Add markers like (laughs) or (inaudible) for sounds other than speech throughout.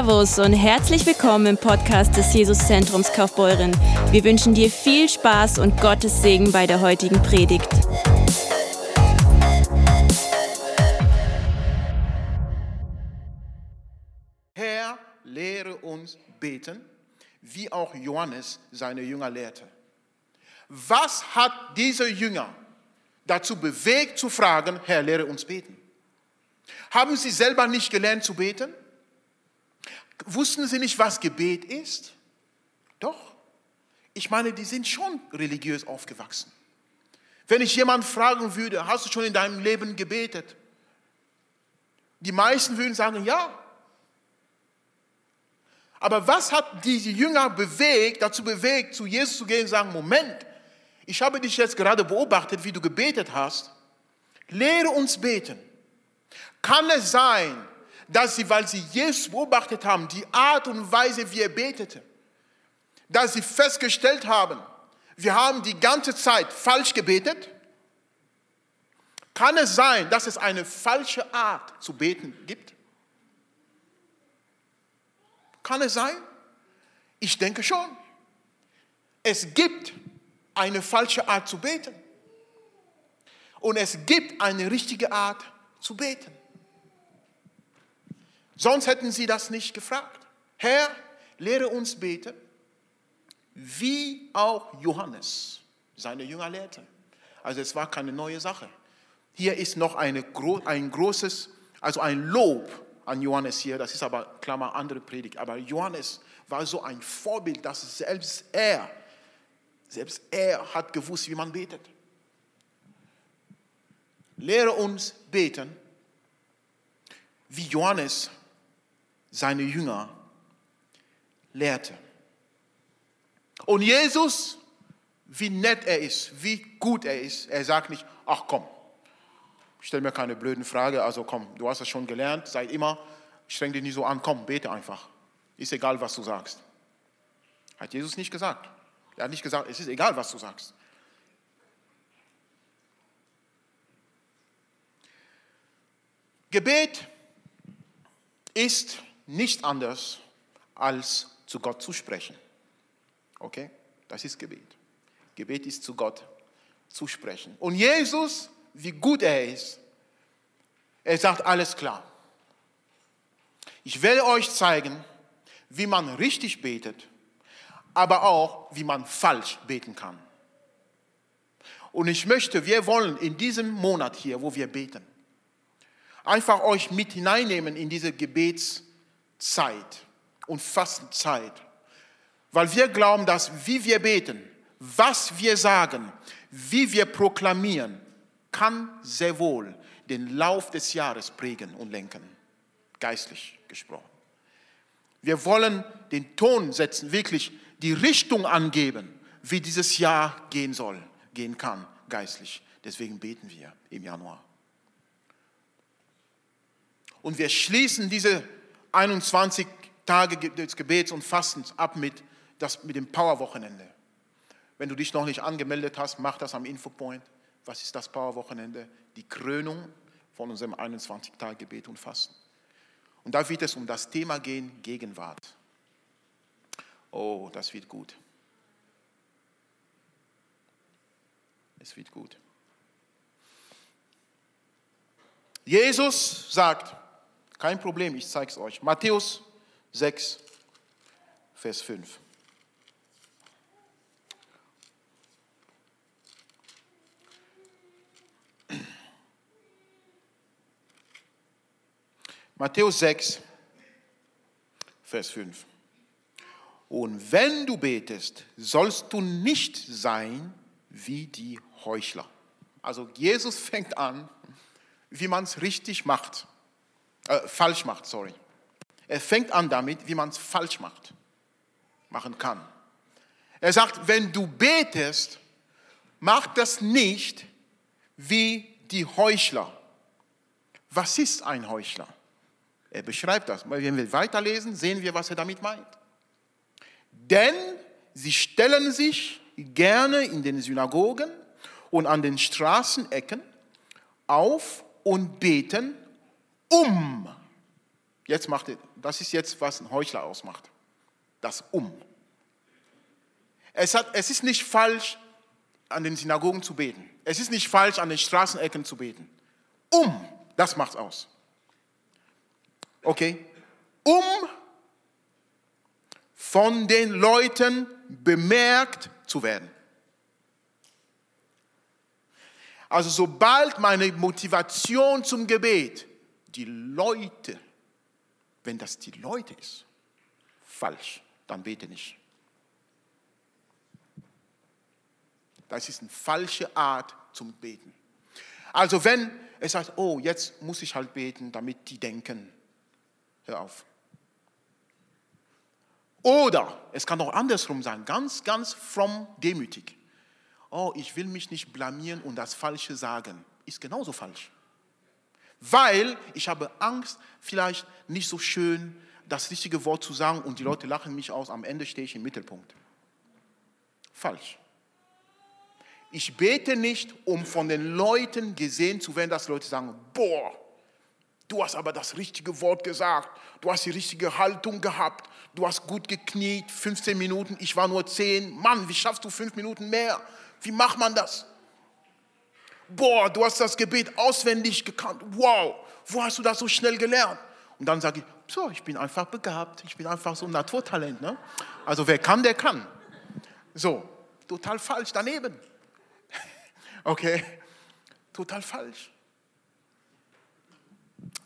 Servus und herzlich willkommen im Podcast des Jesuszentrums Kaufbeuren. Wir wünschen dir viel Spaß und Gottes Segen bei der heutigen Predigt. Herr, lehre uns beten, wie auch Johannes seine Jünger lehrte. Was hat diese Jünger dazu bewegt zu fragen, Herr, lehre uns beten? Haben sie selber nicht gelernt zu beten? Wussten sie nicht, was Gebet ist? Doch. Ich meine, die sind schon religiös aufgewachsen. Wenn ich jemanden fragen würde, hast du schon in deinem Leben gebetet? Die meisten würden sagen, ja. Aber was hat diese Jünger bewegt, dazu bewegt, zu Jesus zu gehen und sagen, Moment, ich habe dich jetzt gerade beobachtet, wie du gebetet hast. Lehre uns beten. Kann es sein, dass sie, weil sie Jesus beobachtet haben, die Art und Weise, wie er betete, dass sie festgestellt haben, wir haben die ganze Zeit falsch gebetet? Kann es sein, dass es eine falsche Art zu beten gibt? Kann es sein? Ich denke schon. Es gibt eine falsche Art zu beten. Und es gibt eine richtige Art zu beten. Sonst hätten sie das nicht gefragt. Herr, lehre uns beten, wie auch Johannes seine Jünger lehrte. Also es war keine neue Sache. Hier ist noch eine, ein großes, also ein Lob an Johannes hier, das ist aber, Klammer, andere Predigt, aber Johannes war so ein Vorbild, dass selbst er, selbst er hat gewusst, wie man betet. Lehre uns beten, wie Johannes seine Jünger lehrte. Und Jesus, wie nett er ist, wie gut er ist, er sagt nicht, ach komm, stell mir keine blöden Fragen, also komm, du hast es schon gelernt, sei immer, streng dich nicht so an, komm, bete einfach. Ist egal, was du sagst. Hat Jesus nicht gesagt. Er hat nicht gesagt, es ist egal, was du sagst. Gebet ist nicht anders als zu Gott zu sprechen. Okay? Das ist Gebet. Gebet ist zu Gott zu sprechen. Und Jesus, wie gut er ist, er sagt alles klar. Ich werde euch zeigen, wie man richtig betet, aber auch, wie man falsch beten kann. Und ich möchte, wir wollen in diesem Monat hier, wo wir beten, einfach euch mit hineinnehmen in diese Gebets- Zeit und Fastenzeit, weil wir glauben, dass wie wir beten, was wir sagen, wie wir proklamieren, kann sehr wohl den Lauf des Jahres prägen und lenken, geistlich gesprochen. Wir wollen den Ton setzen, wirklich die Richtung angeben, wie dieses Jahr gehen soll, gehen kann, geistlich. Deswegen beten wir im Januar. Und wir schließen diese 21 Tage des Gebets und Fastens ab mit, das, mit dem Powerwochenende. Wenn du dich noch nicht angemeldet hast, mach das am Infopoint. Was ist das Powerwochenende? Die Krönung von unserem 21 Tage Gebet und Fasten. Und da wird es um das Thema gehen, Gegenwart. Oh, das wird gut. Es wird gut. Jesus sagt, kein Problem, ich zeige es euch. Matthäus 6, Vers 5. Matthäus 6, Vers 5. Und wenn du betest, sollst du nicht sein wie die Heuchler. Also Jesus (laughs) fängt an, wie man es richtig macht äh, falsch macht, sorry. Er fängt an damit, wie man es falsch macht, machen kann. Er sagt, wenn du betest, mach das nicht wie die Heuchler. Was ist ein Heuchler? Er beschreibt das. Wenn wir weiterlesen, sehen wir, was er damit meint. Denn sie stellen sich gerne in den Synagogen und an den Straßenecken auf und beten um Jetzt macht er, das ist jetzt, was ein Heuchler ausmacht. Das Um. Es, hat, es ist nicht falsch, an den Synagogen zu beten. Es ist nicht falsch, an den Straßenecken zu beten. Um, das macht's aus. Okay? Um von den Leuten bemerkt zu werden. Also sobald meine Motivation zum Gebet die Leute, wenn das die Leute ist, falsch, dann bete nicht. Das ist eine falsche Art zum Beten. Also wenn es sagt, oh, jetzt muss ich halt beten, damit die denken, hör auf. Oder es kann auch andersrum sein, ganz, ganz fromm demütig. Oh, ich will mich nicht blamieren und das Falsche sagen. Ist genauso falsch. Weil ich habe Angst, vielleicht nicht so schön das richtige Wort zu sagen und die Leute lachen mich aus, am Ende stehe ich im Mittelpunkt. Falsch. Ich bete nicht, um von den Leuten gesehen zu werden, dass Leute sagen, boah, du hast aber das richtige Wort gesagt, du hast die richtige Haltung gehabt, du hast gut gekniet, 15 Minuten, ich war nur 10. Mann, wie schaffst du fünf Minuten mehr? Wie macht man das? Boah, du hast das Gebet auswendig gekannt. Wow, wo hast du das so schnell gelernt? Und dann sage ich, so, ich bin einfach begabt, ich bin einfach so ein Naturtalent. Ne? Also wer kann, der kann. So, total falsch, daneben. (laughs) Okay? Total falsch.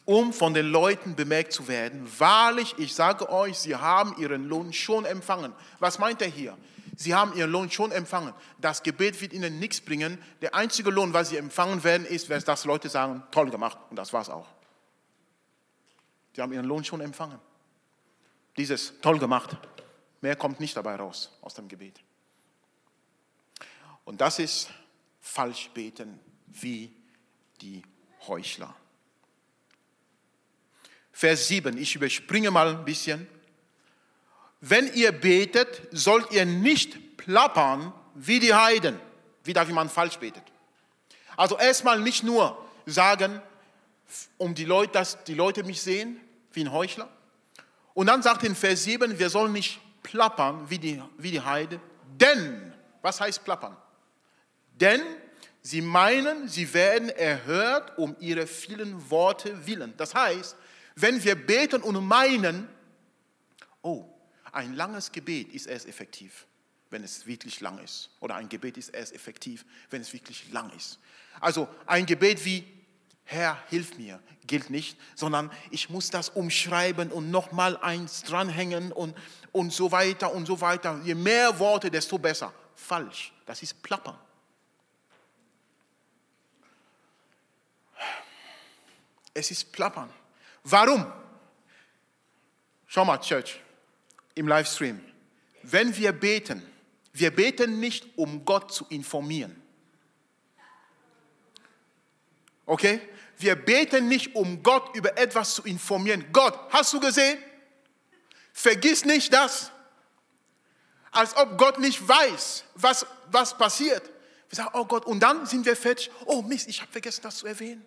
Um von den Leuten bemerkt zu werden, wahrlich, ich sage euch, sie haben ihren Lohn schon empfangen. Was meint er hier? Sie haben ihren Lohn schon empfangen. Das Gebet wird ihnen nichts bringen. Der einzige Lohn, was sie empfangen werden, ist, dass Leute sagen, toll gemacht. Und das war's auch. Sie haben ihren Lohn schon empfangen. Dieses toll gemacht. Mehr kommt nicht dabei raus aus dem Gebet. Und das ist falsch beten wie die Heuchler. Vers 7, ich überspringe mal ein bisschen. Wenn ihr betet, sollt ihr nicht plappern wie die Heiden, wie man falsch betet. Also erstmal nicht nur sagen, um die Leute, dass die Leute mich sehen, wie ein Heuchler. Und dann sagt in Vers 7, wir sollen nicht plappern wie die, wie die Heide, denn, was heißt plappern? Denn sie meinen, sie werden erhört um ihre vielen Worte willen. Das heißt, wenn wir beten und meinen, oh, ein langes Gebet ist erst effektiv, wenn es wirklich lang ist. Oder ein Gebet ist erst effektiv, wenn es wirklich lang ist. Also ein Gebet wie Herr, hilf mir, gilt nicht, sondern ich muss das umschreiben und nochmal eins dranhängen und, und so weiter und so weiter. Je mehr Worte, desto besser. Falsch, das ist Plappern. Es ist Plappern. Warum? Schau mal, Church, im Livestream. Wenn wir beten, wir beten nicht, um Gott zu informieren. Okay? Wir beten nicht, um Gott über etwas zu informieren. Gott, hast du gesehen? Vergiss nicht das. Als ob Gott nicht weiß, was, was passiert. Wir sagen, oh Gott, und dann sind wir fertig. Oh Mist, ich habe vergessen, das zu erwähnen.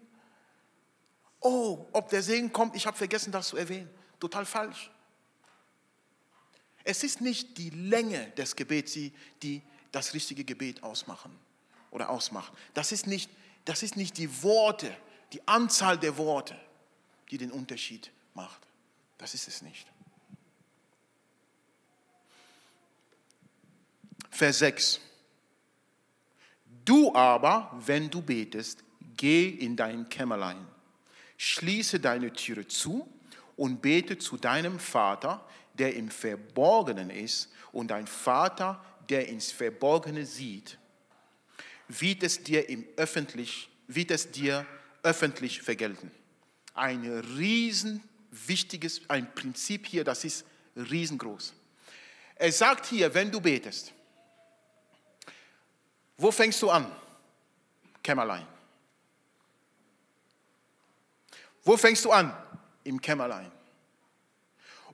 Oh, ob der Segen kommt, ich habe vergessen, das zu erwähnen. Total falsch. Es ist nicht die Länge des Gebets, die, das richtige Gebet ausmachen oder ausmacht. Das ist, nicht, das ist nicht die Worte, die Anzahl der Worte, die den Unterschied macht. Das ist es nicht. Vers 6. Du aber, wenn du betest, geh in dein Kämmerlein schließe deine Türe zu und bete zu deinem Vater, der im Verborgenen ist, und dein Vater, der ins Verborgene sieht, wird es dir, im öffentlich, wird es dir öffentlich vergelten. Ein riesen wichtiges, ein Prinzip hier, das ist riesengroß. Er sagt hier, wenn du betest, wo fängst du an? Kämmerlein. Wo fängst du an? Im Kämmerlein.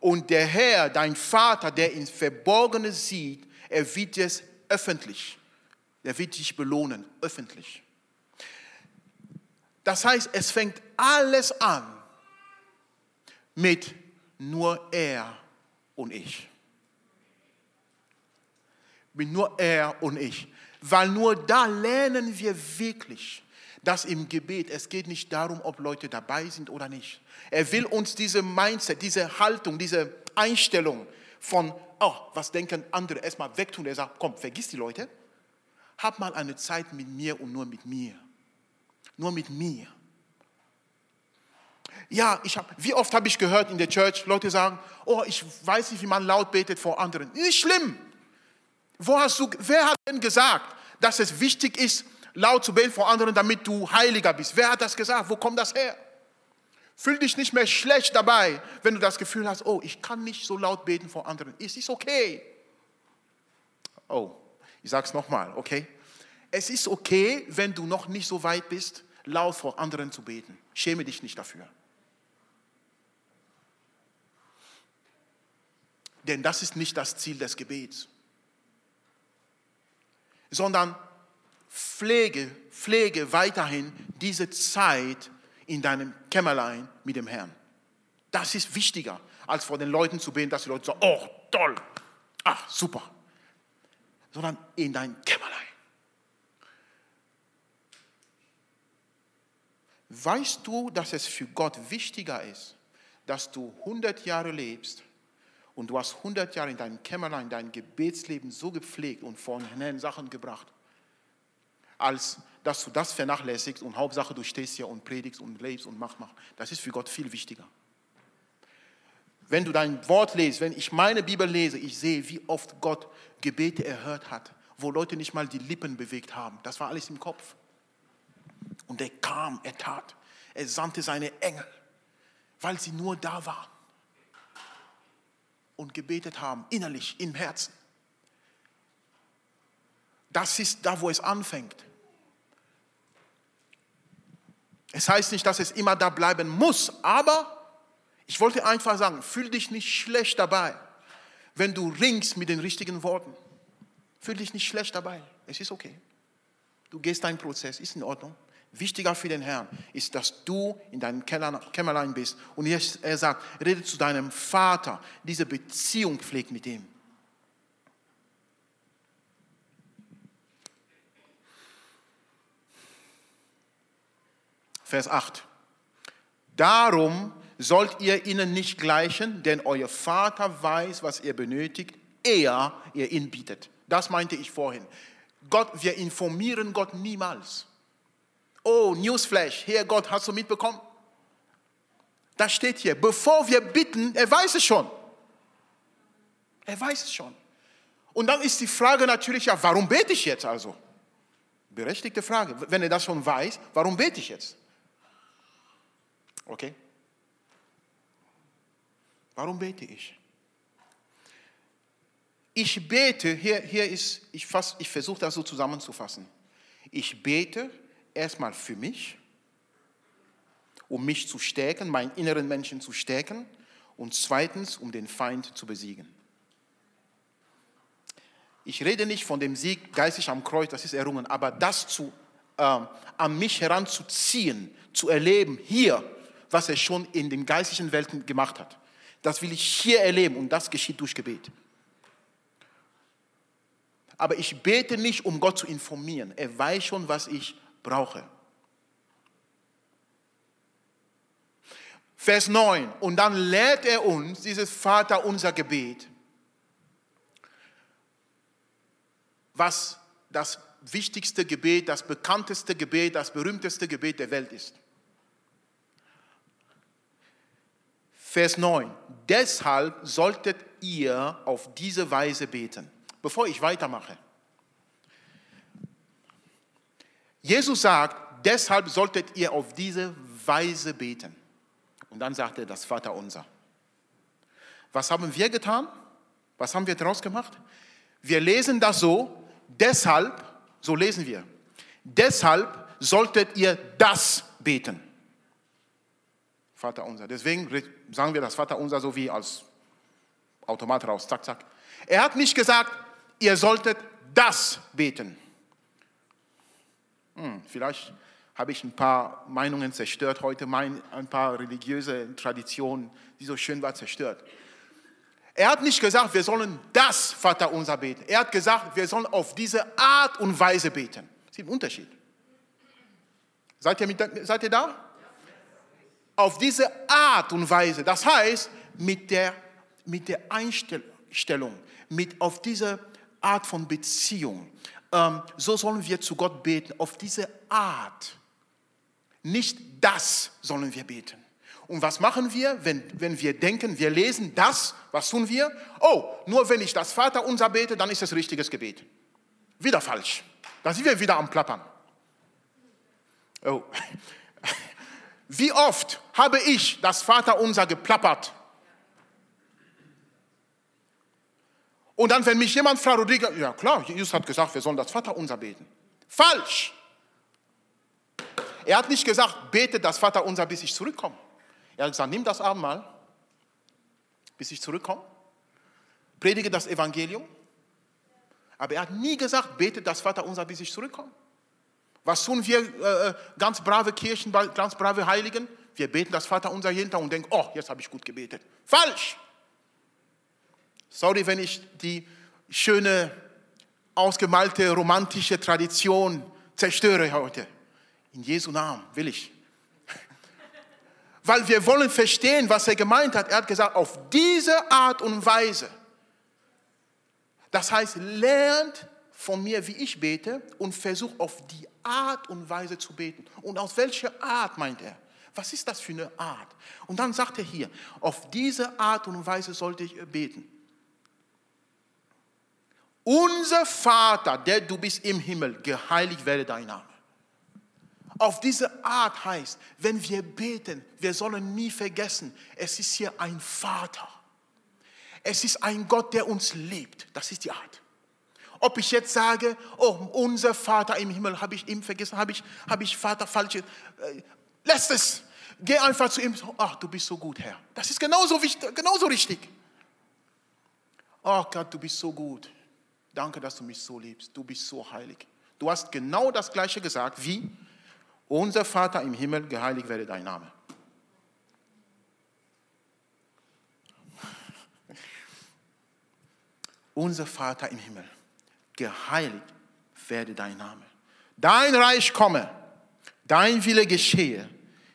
Und der Herr, dein Vater, der ins Verborgene sieht, er wird es öffentlich. Er wird dich belohnen, öffentlich. Das heißt, es fängt alles an, mit nur er und ich. Mit nur er und ich. Weil nur da lernen wir wirklich, dass im Gebet, es geht nicht darum, ob Leute dabei sind oder nicht. Er will uns diese Mindset, diese Haltung, diese Einstellung von, oh, was denken andere, erstmal wegtun. Er sagt, komm, vergiss die Leute, hab mal eine Zeit mit mir und nur mit mir. Nur mit mir. Ja, ich hab, wie oft habe ich gehört in der Church, Leute sagen, oh, ich weiß nicht, wie man laut betet vor anderen. Nicht schlimm. Wo hast du, wer hat denn gesagt, dass es wichtig ist, laut zu beten vor anderen, damit du heiliger bist? Wer hat das gesagt? Wo kommt das her? Fühl dich nicht mehr schlecht dabei, wenn du das Gefühl hast, oh, ich kann nicht so laut beten vor anderen. Es ist okay. Oh, ich sage es nochmal, okay? Es ist okay, wenn du noch nicht so weit bist, laut vor anderen zu beten. Schäme dich nicht dafür. Denn das ist nicht das Ziel des Gebets, sondern pflege, pflege weiterhin diese Zeit in deinem Kämmerlein mit dem Herrn. Das ist wichtiger, als vor den Leuten zu beten, dass die Leute sagen, oh, toll, ach, super. Sondern in dein Kämmerlein. Weißt du, dass es für Gott wichtiger ist, dass du 100 Jahre lebst und du hast 100 Jahre in deinem Kämmerlein dein Gebetsleben so gepflegt und von Herrn Sachen gebracht, als dass du das vernachlässigst und Hauptsache du stehst hier und predigst und lebst und mach, mach. Das ist für Gott viel wichtiger. Wenn du dein Wort liest, wenn ich meine Bibel lese, ich sehe, wie oft Gott Gebete erhört hat, wo Leute nicht mal die Lippen bewegt haben. Das war alles im Kopf. Und er kam, er tat. Er sandte seine Engel, weil sie nur da waren und gebetet haben, innerlich, im Herzen. Das ist da, wo es anfängt. Es heißt nicht, dass es immer da bleiben muss, aber ich wollte einfach sagen, fühl dich nicht schlecht dabei, wenn du ringst mit den richtigen Worten. Fühl dich nicht schlecht dabei. Es ist okay. Du gehst deinen Prozess, ist in Ordnung. Wichtiger für den Herrn ist, dass du in deinem Kämmerlein bist. Und er sagt, rede zu deinem Vater, diese Beziehung pflegt mit ihm. Vers 8. Darum sollt ihr ihnen nicht gleichen, denn euer Vater weiß, was ihr benötigt, er ihr ihn bietet. Das meinte ich vorhin. Gott, wir informieren Gott niemals. Oh, Newsflash, hier Gott, hast du mitbekommen? Das steht hier. Bevor wir bitten, er weiß es schon. Er weiß es schon. Und dann ist die Frage natürlich, ja, warum bete ich jetzt also? Berechtigte Frage. Wenn er das schon weiß, warum bete ich jetzt? Okay? Warum bete ich? Ich bete, hier, hier ist, ich, ich versuche das so zusammenzufassen. Ich bete, erstmal für mich, um mich zu stärken, meinen inneren Menschen zu stärken und zweitens, um den Feind zu besiegen. Ich rede nicht von dem Sieg geistig am Kreuz, das ist errungen, aber das zu, äh, an mich heranzuziehen, zu erleben, hier, was er schon in den geistlichen Welten gemacht hat. Das will ich hier erleben und das geschieht durch Gebet. Aber ich bete nicht, um Gott zu informieren. Er weiß schon, was ich brauche. Vers 9. Und dann lehrt er uns dieses Vater unser Gebet, was das wichtigste Gebet, das bekannteste Gebet, das berühmteste Gebet der Welt ist. Vers 9. Deshalb solltet ihr auf diese Weise beten. Bevor ich weitermache, Jesus sagt, deshalb solltet ihr auf diese Weise beten. Und dann sagt er das Vater unser. Was haben wir getan? Was haben wir daraus gemacht? Wir lesen das so, deshalb, so lesen wir, deshalb solltet ihr das beten. Vater unser. Deswegen sagen wir das Vater unser so wie als Automat raus, zack, zack. Er hat nicht gesagt, ihr solltet das beten. Hm, vielleicht habe ich ein paar Meinungen zerstört, heute mein, ein paar religiöse Traditionen, die so schön war, zerstört. Er hat nicht gesagt, wir sollen das Vaterunser beten. Er hat gesagt, wir sollen auf diese Art und Weise beten. Das ist ein Unterschied. Seid ihr, mit, seid ihr da? Auf diese Art und Weise. Das heißt, mit der, mit der Einstellung, mit auf diese Art von Beziehung. Ähm, so sollen wir zu Gott beten. Auf diese Art. Nicht das sollen wir beten. Und was machen wir, wenn, wenn wir denken, wir lesen das, was tun wir? Oh, nur wenn ich das Vater unser bete, dann ist es richtiges Gebet. Wieder falsch. Da sind wir wieder am Plappern. Oh. Wie oft habe ich das Vater unser geplappert? Und dann, wenn mich jemand fragt, Rodrigo, ja klar, Jesus hat gesagt, wir sollen das Vater unser beten. Falsch. Er hat nicht gesagt, bete das Vater unser, bis ich zurückkomme. Er hat gesagt, nimm das Abendmahl, bis ich zurückkomme. Predige das Evangelium. Aber er hat nie gesagt, bete das Vater unser, bis ich zurückkomme. Was tun wir äh, äh ganz brave Kirchen, ganz brave Heiligen? Wir beten das Vater unser hinter und denken, oh, jetzt habe ich gut gebetet. Falsch. Sorry, wenn ich die schöne, ausgemalte, romantische Tradition zerstöre heute. In Jesu Namen will ich. (laughs) Weil wir wollen verstehen, was er gemeint hat. Er hat gesagt, auf diese Art und Weise. Das heißt, lernt von mir, wie ich bete und versucht auf die Art und Weise zu beten. Und aus welcher Art meint er? Was ist das für eine Art? Und dann sagt er hier, auf diese Art und Weise sollte ich beten. Unser Vater, der du bist im Himmel, geheiligt werde dein Name. Auf diese Art heißt, wenn wir beten, wir sollen nie vergessen, es ist hier ein Vater. Es ist ein Gott, der uns liebt. Das ist die Art. Ob ich jetzt sage, oh, unser Vater im Himmel, habe ich ihm vergessen, habe ich, habe ich Vater falsche, äh, lässt es. Geh einfach zu ihm, ach, du bist so gut, Herr. Das ist genauso, wichtig, genauso richtig. Oh Gott, du bist so gut. Danke, dass du mich so liebst. Du bist so heilig. Du hast genau das Gleiche gesagt wie, unser Vater im Himmel, geheiligt werde dein Name. (laughs) Unser Vater im Himmel, geheiligt werde dein Name. Dein Reich komme, dein Wille geschehe,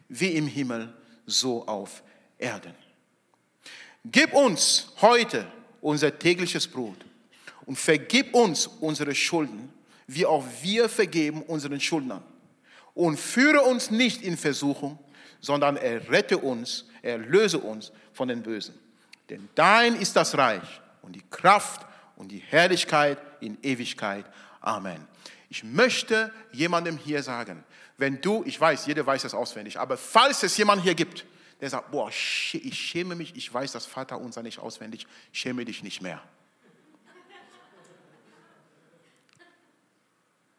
wie im Himmel, so auf Erden. Gib uns heute unser tägliches Brot und vergib uns unsere Schulden, wie auch wir vergeben unseren Schuldnern und führe uns nicht in Versuchung, sondern errette uns, erlöse uns von den Bösen. Denn dein ist das Reich und die Kraft und die Herrlichkeit in Ewigkeit. Amen. Ich möchte jemandem hier sagen, wenn du, ich weiß, jeder weiß das auswendig, aber falls es jemanden hier gibt, der sagt, boah, ich schäme mich, ich weiß das Vater unser nicht auswendig, schäme dich nicht mehr.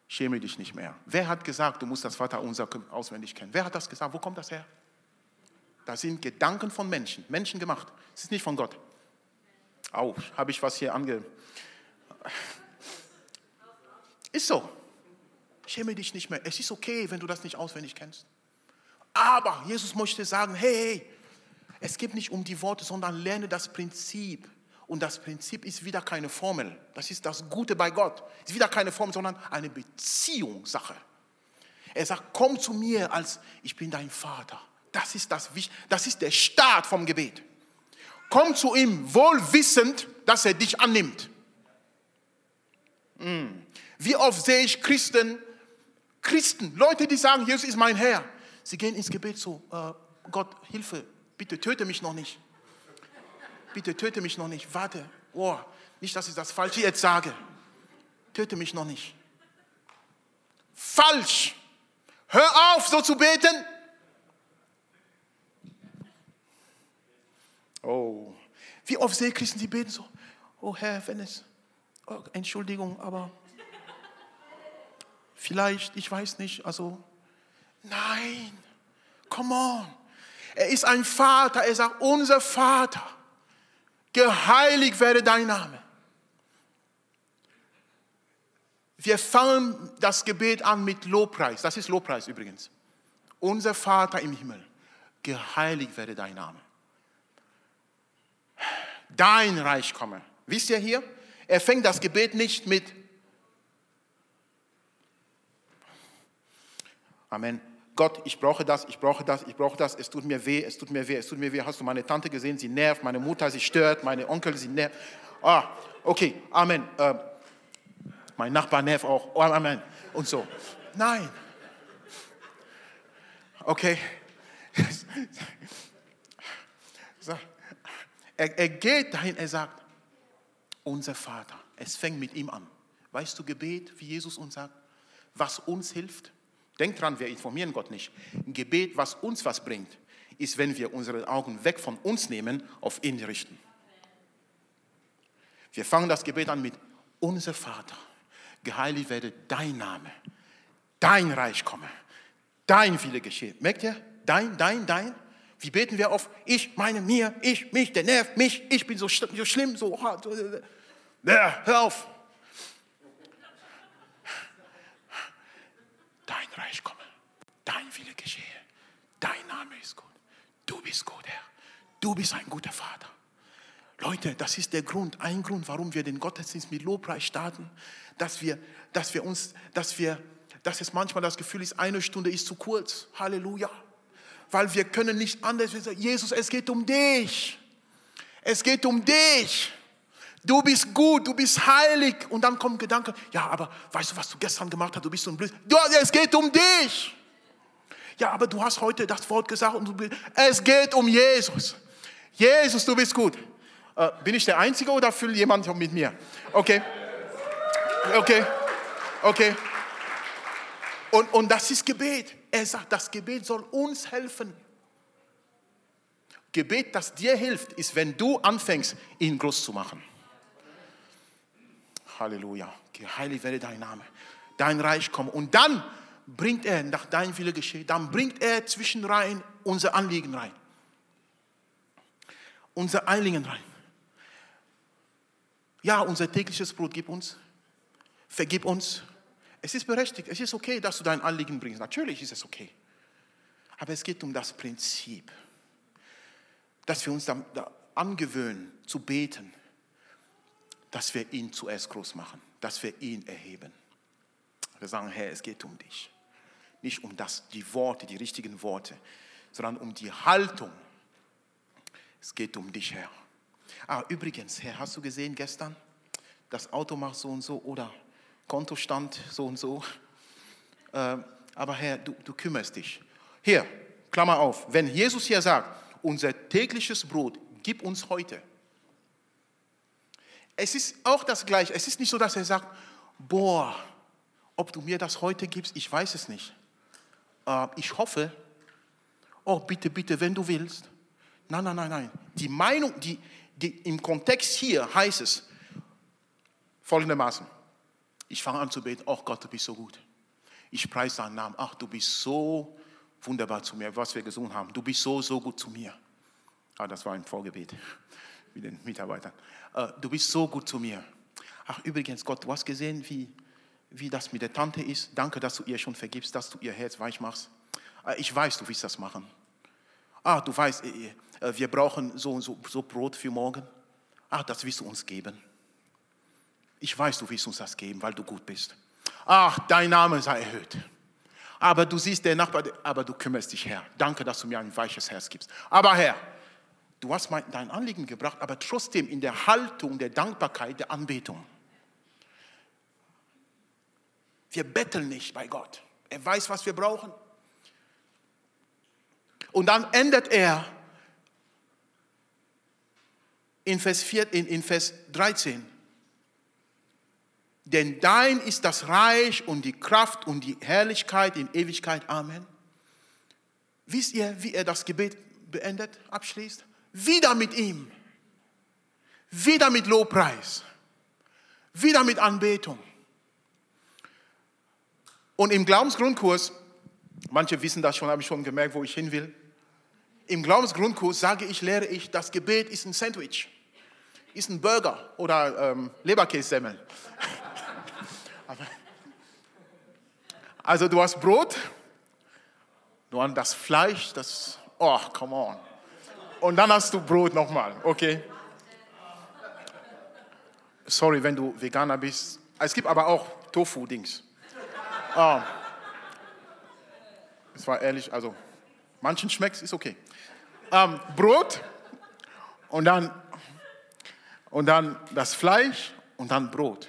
schäme dich nicht mehr. Wer hat gesagt, du musst das Vaterunser auswendig kennen? Wer hat das gesagt? Wo kommt das her? Das sind Gedanken von Menschen, Menschen gemacht. Es ist nicht von Gott. Au, habe ich was hier ange... Ist so. Schäme dich nicht mehr. Es ist okay, wenn du das nicht auswendig kennst. Aber Jesus möchte sagen, hey, hey, es geht nicht um die Worte, sondern lerne das Prinzip. Und das Prinzip ist wieder keine Formel. Das ist das Gute bei Gott. Es ist wieder keine Formel, sondern eine Beziehungssache. Er sagt, komm zu mir als ich bin dein Vater. Das ist, das, das ist der Start vom Gebet. Komm zu ihm, wohl wissend, dass er dich annimmt. Hm. Wie oft sehe ich Christen, Christen, Leute, die sagen, Jesus ist mein Herr. Sie gehen ins Gebet so, äh, Gott, Hilfe, bitte töte mich noch nicht bitte töte mich noch nicht, warte, oh, nicht, dass ich das Falsche jetzt sage. Töte mich noch nicht. Falsch. Hör auf, so zu beten. Oh, wie oft sehe ich Christen, die beten so, oh Herr, wenn es, oh, Entschuldigung, aber vielleicht, ich weiß nicht, also, nein, come on. Er ist ein Vater, er sagt, unser Vater geheiligt werde dein Name. Wir fangen das Gebet an mit Lobpreis. Das ist Lobpreis übrigens. Unser Vater im Himmel, geheiligt werde dein Name. Dein Reich komme. Wisst ihr hier? Er fängt das Gebet nicht mit Amen. Gott, ich brauche das, ich brauche das, ich brauche das, es tut mir weh, es tut mir weh, es tut mir weh. Hast du meine Tante gesehen? Sie nervt, meine Mutter, sie stört, meine Onkel, sie nervt. Ah, okay, Amen. Äh, mein Nachbar nervt auch, oh, Amen. Und so. Nein. Okay. (laughs) Er, er geht dahin, er sagt, unser Vater. Es fängt mit ihm an. Weißt du Gebet, wie Jesus uns sagt, was uns hilft? Denk dran, wir informieren Gott nicht. Ein Gebet, was uns was bringt, ist, wenn wir unsere Augen weg von uns nehmen, auf ihn richten. Wir fangen das Gebet an mit unser Vater, geheiligt werde dein Name, dein Reich komme, dein Wille geschehe. Merkt ihr? Dein, dein, dein. Wie beten wir auf ich, meine, mir, ich, mich, der nervt mich, ich bin so, so schlimm, so hart. Ja, hör auf. Dein Reich komme, dein Wille geschehe, dein Name ist gut. Du bist gut, Herr. Du bist ein guter Vater. Leute, das ist der Grund, ein Grund, warum wir den Gottesdienst mit Lobpreis starten, dass wir, dass wir uns, dass wir, dass es manchmal das Gefühl ist, eine Stunde ist zu kurz. Halleluja weil wir können nicht anders. Jesus, es geht um dich. Es geht um dich. Du bist gut, du bist heilig. Und dann kommen Gedanken, ja, aber weißt du, was du gestern gemacht hast? Du bist so ein Blöd. Es geht um dich. Ja, aber du hast heute das Wort gesagt und du bist, es geht um Jesus. Jesus, du bist gut. Äh, bin ich der Einzige oder fühlt jemand mit mir? Okay. Okay. Okay. Und, und das ist Gebet. Er sagt, das Gebet soll uns helfen. Gebet, das dir hilft, ist, wenn du anfängst, ihn groß zu machen. Halleluja. Geheiligt werde dein Name. Dein Reich komme. Und dann bringt er, nach deinem Wille geschehe, dann bringt er zwischen rein unser Anliegen rein. Unser Anliegen rein. Ja, unser tägliches Brot gib uns. Vergib uns es ist berechtigt, es ist okay, dass du dein Anliegen bringst. Natürlich ist es okay. Aber es geht um das Prinzip, dass wir uns da, angewöhnen zu beten, dass wir ihn zuerst groß machen, dass wir ihn erheben. Wir sagen, Herr, es geht um dich. Nicht um das, die Worte, die richtigen Worte, sondern um die Haltung. Es geht um dich, Herr. Ah, übrigens, Herr, hast du gesehen gestern? Das Auto macht so und so oder Kontostand so und so. Äh, aber Herr, du, du kümmerst dich. Hier, Klammer auf, wenn Jesus hier sagt, unser tägliches Brot gib uns heute. Es ist auch das Gleiche. Es ist nicht so, dass er sagt, boah, ob du mir das heute gibst, ich weiß es nicht. Äh, ich hoffe, oh bitte, bitte, wenn du willst. Nein, nein, nein, nein. Die Meinung, die, die, im Kontext hier heißt es folgendermaßen. Ich fange an zu beten, ach Gott, du bist so gut. Ich preise deinen Namen, ach, du bist so wunderbar zu mir, was wir gesungen haben. Du bist so, so gut zu mir. Ah, das war ein Vorgebet (laughs) mit den Mitarbeitern. Äh, du bist so gut zu mir. Ach, übrigens, Gott, du hast gesehen, wie, wie das mit der Tante ist. Danke, dass du ihr schon vergibst, dass du ihr Herz weich machst. Äh, ich weiß, du willst das machen. Ah, du weißt, äh, wir brauchen so, so, so Brot für morgen. Ach, das willst du uns geben. Ich weiß, du willst uns das geben, weil du gut bist. Ach, dein Name sei erhöht. Aber du siehst der Nachbar, aber du kümmerst dich, Herr. Danke, dass du mir ein weiches Herz gibst. Aber Herr, du hast mein, dein Anliegen gebracht, aber trotzdem in der Haltung der Dankbarkeit, der Anbetung. Wir betteln nicht bei Gott. Er weiß, was wir brauchen. Und dann ändert er in Vers, 4, in, in Vers 13 denn dein ist das Reich und die Kraft und die Herrlichkeit in Ewigkeit. Amen. Wisst ihr, wie er das Gebet beendet, abschließt? Wieder mit ihm. Wieder mit Lobpreis. Wieder mit Anbetung. Und im Glaubensgrundkurs, manche wissen das schon, habe ich schon gemerkt, wo ich hin will. Im Glaubensgrundkurs sage ich, lehre ich, das Gebet ist ein Sandwich, ist ein Burger oder ähm, Leberkässemmel. Aber Also du hast Brot, du hast das Fleisch, das, oh, come on. Und dann hast du Brot nochmal, okay? Sorry, wenn du Veganer bist. Es gibt aber auch Tofu-Dings. Ah. Es war ehrlich, also manchen schmeckt es, ist okay. Ähm, Brot und dann, und dann das Fleisch und dann Brot.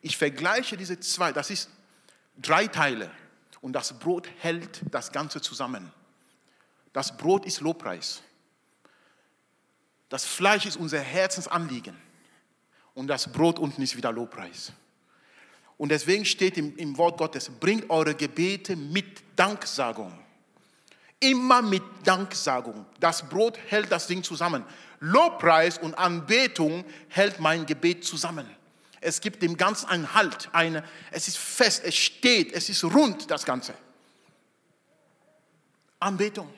Ich vergleiche diese zwei, das ist drei Teile und das Brot hält das Ganze zusammen. Das Brot ist Lobpreis. Das Fleisch ist unser Herzensanliegen und das Brot unten ist wieder Lobpreis. Und deswegen steht im, im Wort Gottes, bringt eure Gebete mit Danksagung. Immer mit Danksagung. Das Brot hält das Ding zusammen. Lobpreis und Anbetung hält mein Gebet zusammen. Es gibt dem Ganzen einen Halt. Eine, es ist fest, es steht, es ist rund, das Ganze. Anbetung,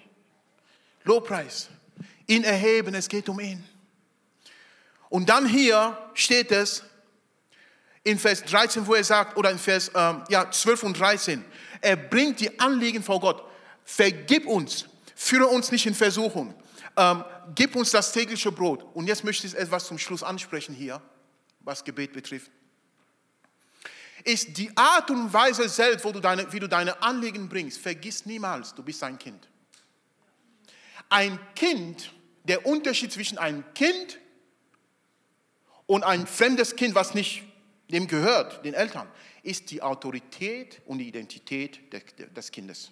Lobpreis, ihn erheben, es geht um ihn. Und dann hier steht es in Vers 13, wo er sagt, oder in Vers ähm, ja, 12 und 13, er bringt die Anliegen vor Gott. Vergib uns, führe uns nicht in Versuchung, ähm, gib uns das tägliche Brot. Und jetzt möchte ich etwas zum Schluss ansprechen hier, was Gebet betrifft. Ist die Art und Weise selbst, wo du deine, wie du deine Anliegen bringst, vergiss niemals, du bist ein Kind. Ein Kind, der Unterschied zwischen einem Kind und ein fremdes Kind, was nicht dem gehört, den Eltern, ist die Autorität und die Identität des Kindes.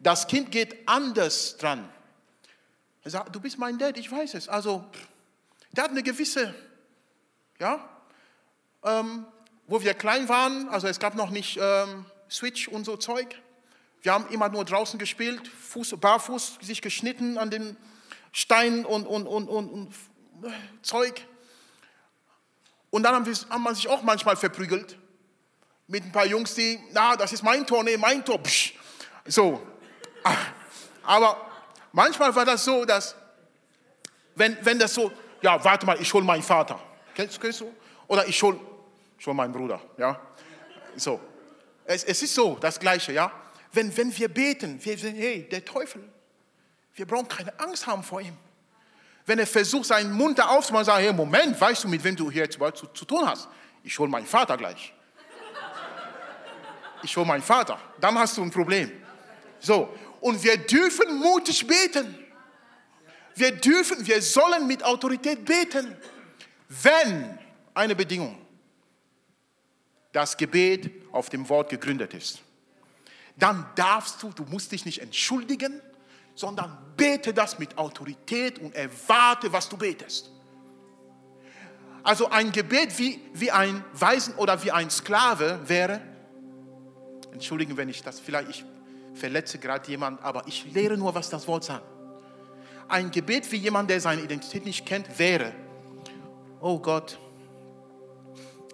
Das Kind geht anders dran. Er sagt, du bist mein Dad, ich weiß es. Also, der hat eine gewisse, ja, ähm, wo wir klein waren, also es gab noch nicht ähm, Switch und so Zeug. Wir haben immer nur draußen gespielt, Fuß, barfuß, sich geschnitten an den Steinen und, und, und, und, und äh, Zeug. Und dann haben, wir, haben man sich auch manchmal verprügelt mit ein paar Jungs, die, na, das ist mein Tor, nee, mein Tor. Psch. So. Aber manchmal war das so, dass, wenn, wenn das so, ja, warte mal, ich hole meinen Vater. Kennst, kennst du? Oder ich hole ich hol meinen Bruder. Ja? So. Es, es ist so, das Gleiche, ja. Wenn, wenn wir beten, wir sagen, hey, der Teufel, wir brauchen keine Angst haben vor ihm. Wenn er versucht, seinen Mund da aufzumachen, sagt, hey, Moment, weißt du, mit wem du hier jetzt zu, zu tun hast? Ich hole meinen Vater gleich. Ich hole meinen Vater. Dann hast du ein Problem. So, und wir dürfen mutig beten. Wir dürfen, wir sollen mit Autorität beten. Wenn eine Bedingung, das Gebet auf dem Wort gegründet ist, dann darfst du, du musst dich nicht entschuldigen, sondern bete das mit Autorität und erwarte, was du betest. Also ein Gebet wie, wie ein Waisen oder wie ein Sklave wäre, entschuldigen, wenn ich das, vielleicht ich verletze gerade jemand, aber ich lehre nur, was das Wort sagt. Ein Gebet wie jemand, der seine Identität nicht kennt, wäre, oh Gott,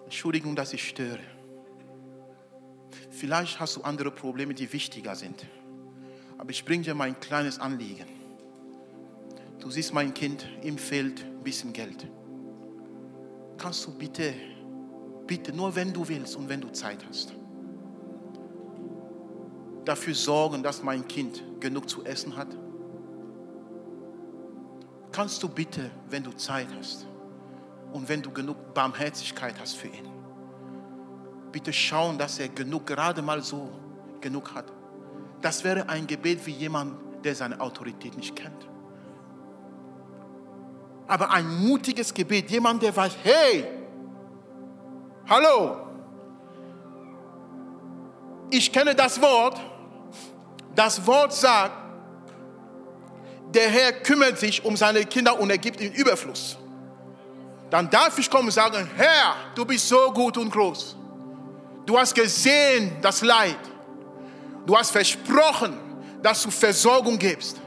Entschuldigung, dass ich störe. Vielleicht hast du andere Probleme, die wichtiger sind aber ich bringe dir mein kleines Anliegen. Du siehst mein Kind, ihm fehlt ein bisschen Geld. Kannst du bitte, bitte, nur wenn du willst und wenn du Zeit hast, dafür sorgen, dass mein Kind genug zu essen hat? Kannst du bitte, wenn du Zeit hast und wenn du genug Barmherzigkeit hast für ihn, bitte schauen, dass er genug, gerade mal so genug hat? Das wäre ein Gebet wie jemand, der seine Autorität nicht kennt. Aber ein mutiges Gebet, jemand, der weiß, hey, hallo, ich kenne das Wort. Das Wort sagt, der Herr kümmert sich um seine Kinder und er gibt ihnen Überfluss. Dann darf ich kommen und sagen, Herr, du bist so gut und groß. Du hast gesehen das Leid. Du hast versprochen, dass du Versorgung gibst.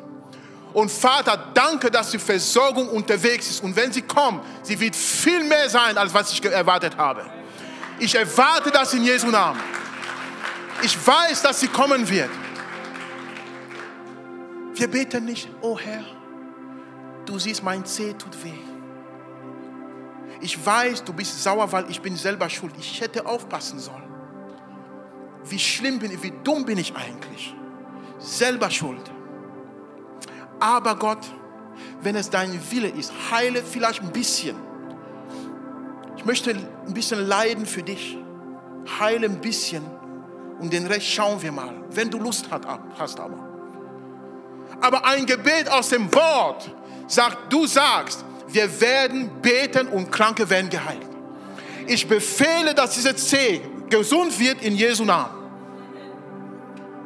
Und Vater, danke, dass die Versorgung unterwegs ist. Und wenn sie kommt, sie wird viel mehr sein, als was ich erwartet habe. Ich erwarte das in Jesu Namen. Ich weiß, dass sie kommen wird. Wir beten nicht, oh Herr, du siehst, mein Zeh tut weh. Ich weiß, du bist sauer, weil ich bin selber schuld. Ich hätte aufpassen sollen. wie schlimm bin ich, wie dumm bin ich eigentlich. Selber schuld. Aber Gott, wenn es dein Wille ist, heile vielleicht ein bisschen. Ich möchte ein bisschen leiden für dich. Heile ein bisschen und den Rest schauen wir mal, wenn du Lust hast aber. Aber ein Gebet aus dem Wort sagt, du sagst, wir werden beten und Kranke werden geheilt. Ich befehle, dass diese Zeh gesund wird in Jesu Namen.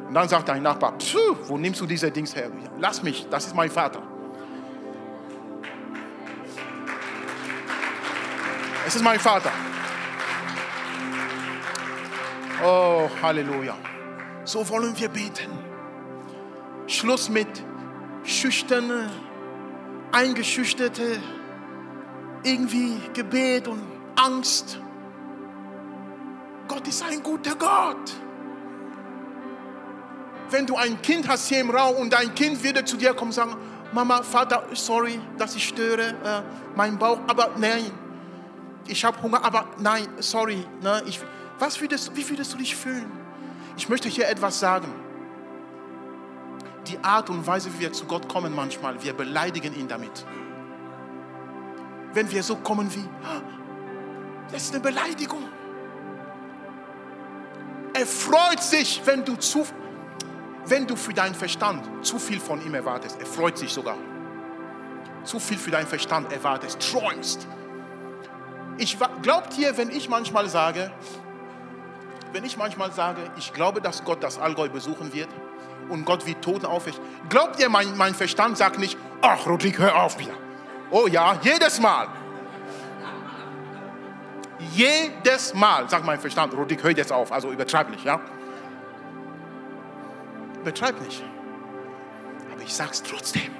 Und dann sagt dein Nachbar, wo nimmst du diese Dings her? Lass mich, das ist mein Vater. Es ist mein Vater. Oh, Halleluja. So wollen wir beten. Schluss mit schüchterne, eingeschüchterte, irgendwie Gebet und Angst. Gott ist ein guter Gott. Wenn du ein Kind hast hier im Raum und dein Kind würde zu dir kommen und sagen, Mama, Vater, sorry, dass ich störe, äh, mein Bauch, aber nein, ich habe Hunger, aber nein, sorry, ne, ich, was würdest, wie würdest du dich fühlen? Ich möchte hier etwas sagen. Die Art und Weise, wie wir zu Gott kommen manchmal, wir beleidigen ihn damit. Wenn wir so kommen wie, das ist eine Beleidigung. Er freut sich, wenn du, zu, wenn du für deinen Verstand zu viel von ihm erwartest. Er freut sich sogar. Zu viel für deinen Verstand erwartest, träumst. Ich glaubt ihr, wenn ich manchmal sage, wenn ich manchmal sage, ich glaube, dass Gott das Allgäu besuchen wird und Gott wie Toten aufweckt, glaubt ihr, mein, mein Verstand sagt nicht, ach Rodrigo, hör auf wieder. Oh ja, jedes Mal. Jedes Mal sagt mein Verstand, Rodrigo, hör jetzt auf, also übertreib nicht, ja? Übertreib nicht. Aber ich sag's trotzdem.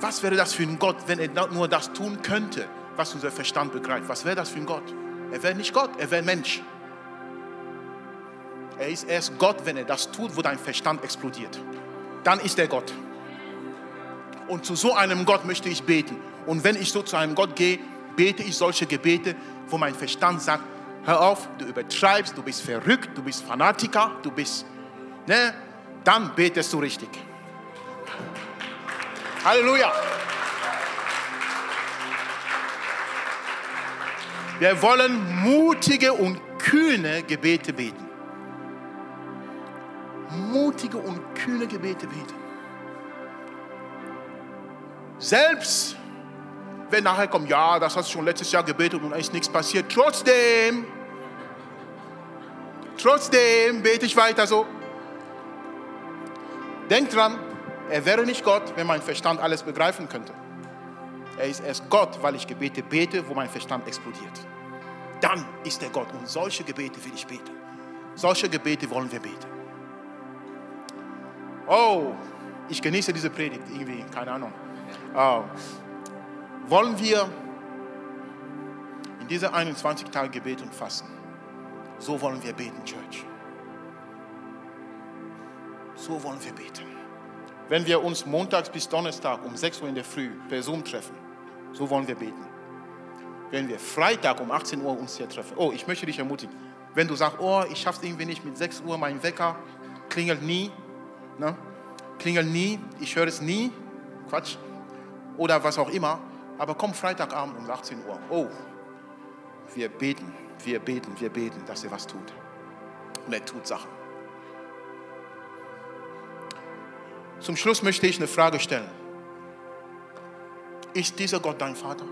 Was wäre das für ein Gott, wenn er nur das tun könnte, was unser Verstand begreift? Was wäre das für ein Gott? Er wäre nicht Gott, er wäre Mensch. Er ist erst Gott, wenn er das tut, wo dein Verstand explodiert. Dann ist er Gott. Und zu so einem Gott möchte ich beten. Und wenn ich so zu einem Gott gehe, bete ich solche Gebete, wo mein Verstand sagt, hör auf, du übertreibst, du bist verrückt, du bist Fanatiker, du bist, ne? Dann betest du richtig. Halleluja. Wir wollen mutige und kühne Gebete beten mutige und kühne Gebete beten. Selbst wenn nachher kommt, ja, das hast du schon letztes Jahr gebetet und ist nichts passiert. Trotzdem, trotzdem bete ich weiter so. Denk dran, er wäre nicht Gott, wenn mein Verstand alles begreifen könnte. Er ist erst Gott, weil ich Gebete bete, wo mein Verstand explodiert. Dann ist er Gott und solche Gebete will ich beten. Solche Gebete wollen wir beten. Oh, ich genieße diese Predigt irgendwie, keine Ahnung. Wollen wir in diese 21 Tage Gebet und Fasten, so wollen wir beten, Church. So wollen wir beten. Wenn wir uns montags bis Donnerstag um 6 Uhr in der Früh per Zoom treffen, so wollen wir beten. Wenn wir Freitag um 18 Uhr uns hier treffen, oh, ich möchte dich ermutigen, wenn du sagst, oh, ich schaffe es irgendwie nicht mit 6 Uhr, mein Wecker klingelt nie, Ne? Klingelt nie, ich höre es nie, Quatsch. Oder was auch immer. Aber komm Freitagabend um 18 Uhr. Oh, wir beten, wir beten, wir beten, dass er was tut. Und er tut Sachen. Zum Schluss möchte ich eine Frage stellen. Ist dieser Gott dein Vater?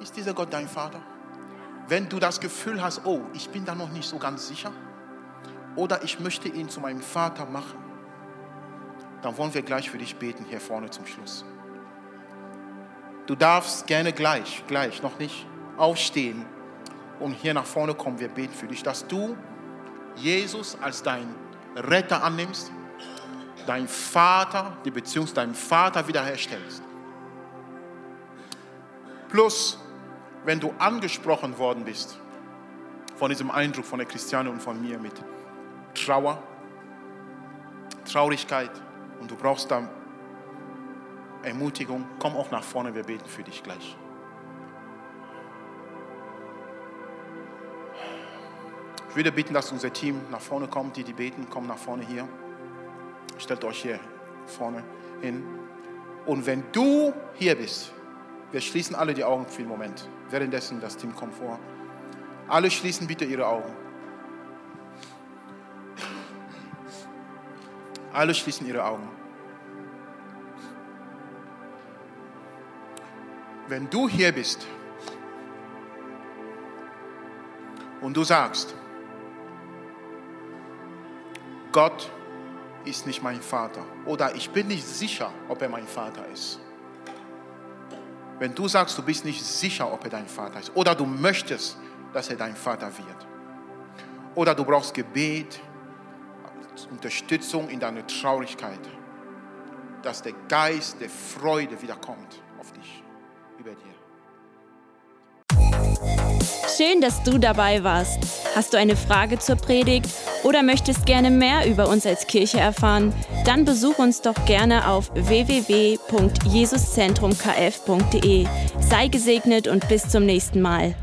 Ist dieser Gott dein Vater? Wenn du das Gefühl hast, oh, ich bin da noch nicht so ganz sicher, oder ich möchte ihn zu meinem Vater machen, dann wollen wir gleich für dich beten hier vorne zum Schluss. Du darfst gerne gleich, gleich, noch nicht, aufstehen und hier nach vorne kommen. Wir beten für dich, dass du Jesus als dein Retter annimmst, dein Vater, die Beziehung zu deinem Vater wiederherstellst. Plus, wenn du angesprochen worden bist von diesem Eindruck von der Christiane und von mir mit Trauer, Traurigkeit und du brauchst da Ermutigung, komm auch nach vorne, wir beten für dich gleich. Ich würde bitten, dass unser Team nach vorne kommt, die, die beten, kommen nach vorne hier. Stellt euch hier vorne hin. Und wenn du hier bist, wir schließen alle die Augen für den Moment. Währenddessen das Team kommt vor. Alle schließen bitte ihre Augen. Alle schließen ihre Augen. Wenn du hier bist und du sagst, Gott ist nicht mein Vater oder ich bin nicht sicher, ob er mein Vater ist. Wenn du sagst, du bist nicht sicher, ob er dein Vater ist oder du möchtest, dass er dein Vater wird oder du brauchst Gebet, Unterstützung in deiner Traurigkeit, dass der Geist der Freude wiederkommt auf dich, über dir. Schön, dass du dabei warst. Hast du eine Frage zur Predigt oder möchtest gerne mehr über uns als Kirche erfahren? Dann besuch uns doch gerne auf www.jesuszentrumkf.de. Sei gesegnet und bis zum nächsten Mal.